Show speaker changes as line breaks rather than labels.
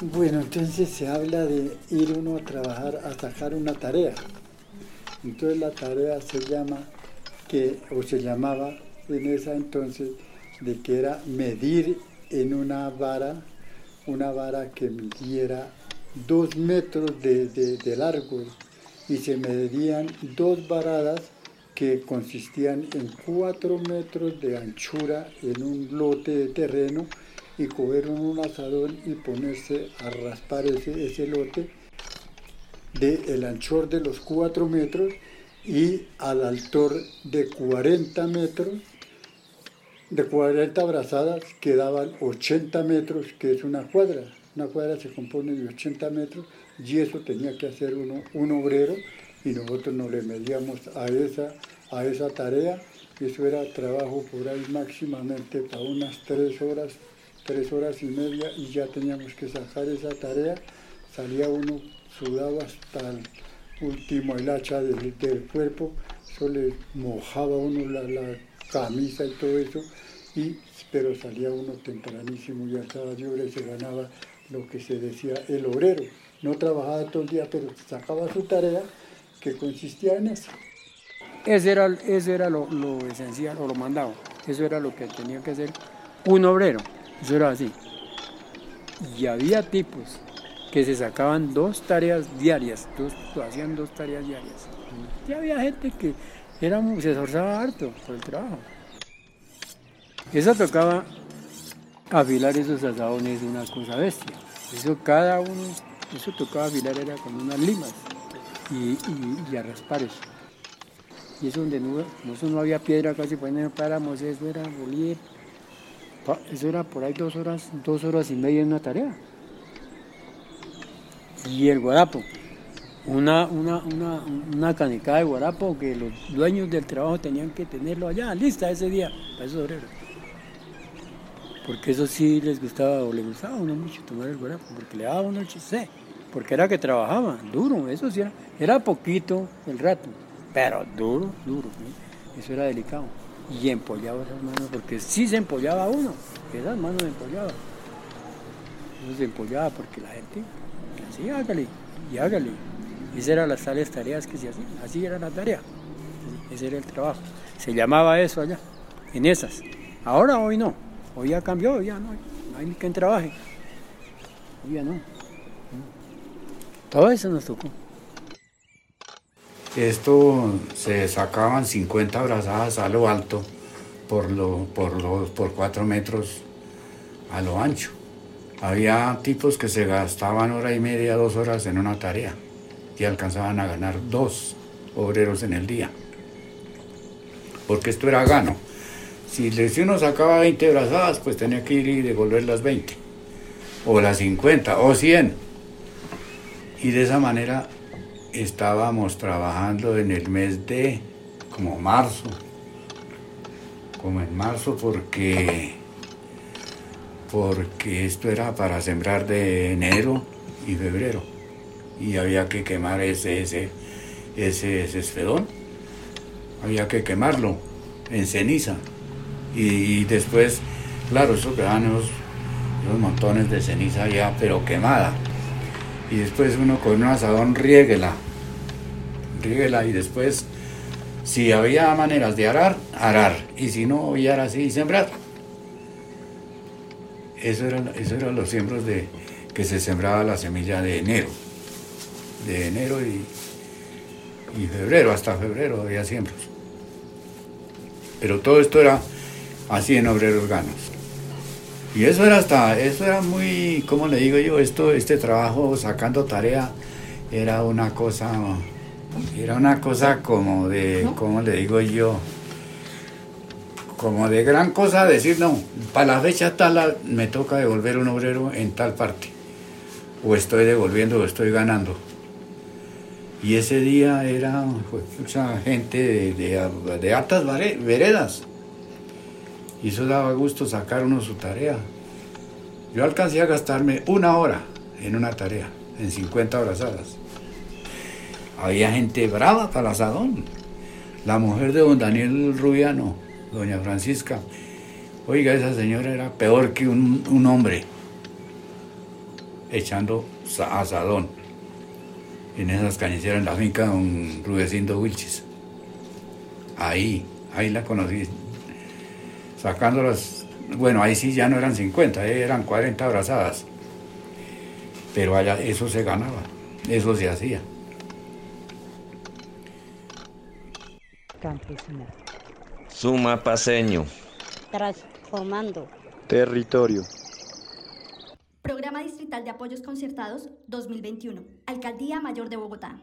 Bueno, entonces se habla de ir uno a trabajar, a sacar una tarea. Entonces la tarea se llama, que, o se llamaba en esa entonces, de que era medir en una vara, una vara que midiera dos metros de, de largo y se medían dos varadas que consistían en cuatro metros de anchura en un lote de terreno y coger un asadón y ponerse a raspar ese, lote del el anchor de los cuatro metros y al altor de 40 metros, de 40 brazadas quedaban 80 metros, que es una cuadra. Una cuadra se compone de 80 metros y eso tenía que hacer uno, un obrero y nosotros nos le medíamos a esa, a esa tarea. Eso era trabajo por ahí máximamente para unas tres horas, tres horas y media y ya teníamos que sacar esa tarea. Salía uno sudado hasta el último el hacha del, cuerpo, eso le mojaba uno la, la, camisa y todo eso, y, pero salía uno tempranísimo, ya estaba libre y se ganaba lo que se decía el obrero. No trabajaba todo el día, pero sacaba su tarea que consistía en eso.
Ese era, eso era lo, lo, esencial o lo mandado. Eso era lo que tenía que hacer un obrero. Eso era así. Y había tipos que se sacaban dos tareas diarias, dos, hacían dos tareas diarias. Y había gente que era, se esforzaba harto por el trabajo. Eso tocaba afilar esos asadones una cosa bestia. Eso cada uno, eso tocaba afilar era con unas limas y, y, a raspar eso. Y eso donde no, no había piedra casi, pues no paramos, eso era bolir. Eso era por ahí dos horas, dos horas y media en una tarea. Y el guarapo, una, una, una, una canicada de guarapo que los dueños del trabajo tenían que tenerlo allá, lista ese día, para esos obreros porque eso sí les gustaba o le gustaba a uno mucho tomar el guarapo, porque le daba uno el porque era que trabajaba duro, eso sí era, era poquito el rato, pero duro, duro, eso era delicado. Y empollaba esas manos, porque sí se empollaba uno, esas manos empollaban. Eso se empollaba porque la gente así hágale y hágale. Esas eran las tales tareas que se hacían, así era la tarea, ese era el trabajo. Se llamaba eso allá, en esas. Ahora, hoy no. Hoy ya cambió, ya no, hay ni quien trabaje. Hoy ya no. Todo eso nos tocó.
Esto se sacaban 50 brazadas a lo alto por, lo, por, por 4 metros a lo ancho. Había tipos que se gastaban hora y media, dos horas en una tarea y alcanzaban a ganar dos obreros en el día. Porque esto era gano. Si, uno sacaba 20 brazadas, pues tenía que ir y devolver las 20, o las 50, o 100. Y de esa manera estábamos trabajando en el mes de como marzo, como en marzo porque porque esto era para sembrar de enero y febrero. Y había que quemar ese ese ese, esfedón. Había que quemarlo en ceniza. Y, después, claro, eso quedaban esos, montones de ceniza ya, pero quemada. Y después uno con un asadón riéguela, riéguela y después, si había maneras de arar, arar. Y si no, arar así, sembrar. Eso eran, eso eran los siembros de que se sembraba la semilla de enero. De enero y, y febrero, hasta febrero había siembros. Pero todo esto era así en obreros ganos. Y eso era hasta, eso era muy, ¿cómo le digo yo? Esto, este trabajo sacando tarea era una cosa, era una cosa como de, ¿cómo le digo yo? Como de gran cosa decir, no, para la fecha tal me toca devolver un obrero en tal parte. O estoy devolviendo o estoy ganando. Y ese día era mucha gente de, de, de altas veredas y eso daba gusto sacar uno su tarea. Yo alcancé a gastarme una hora en una tarea, en 50 brazadas. Había gente brava para el asadón. La mujer de don Daniel Rubiano, doña Francisca, oiga, esa señora era peor que un, hombre. echando asadón en esas cañiceras en la finca de don Rudecindo Wilchis. Ahí, ahí la conocí. Sacándolas, bueno, ahí sí ya no eran 50, eran 40 abrazadas. Pero allá eso se ganaba, eso se hacía.
Suma paseño.
Transformando.
Territorio.
Programa Distrital de Apoyos Concertados 2021. Alcaldía Mayor de Bogotá.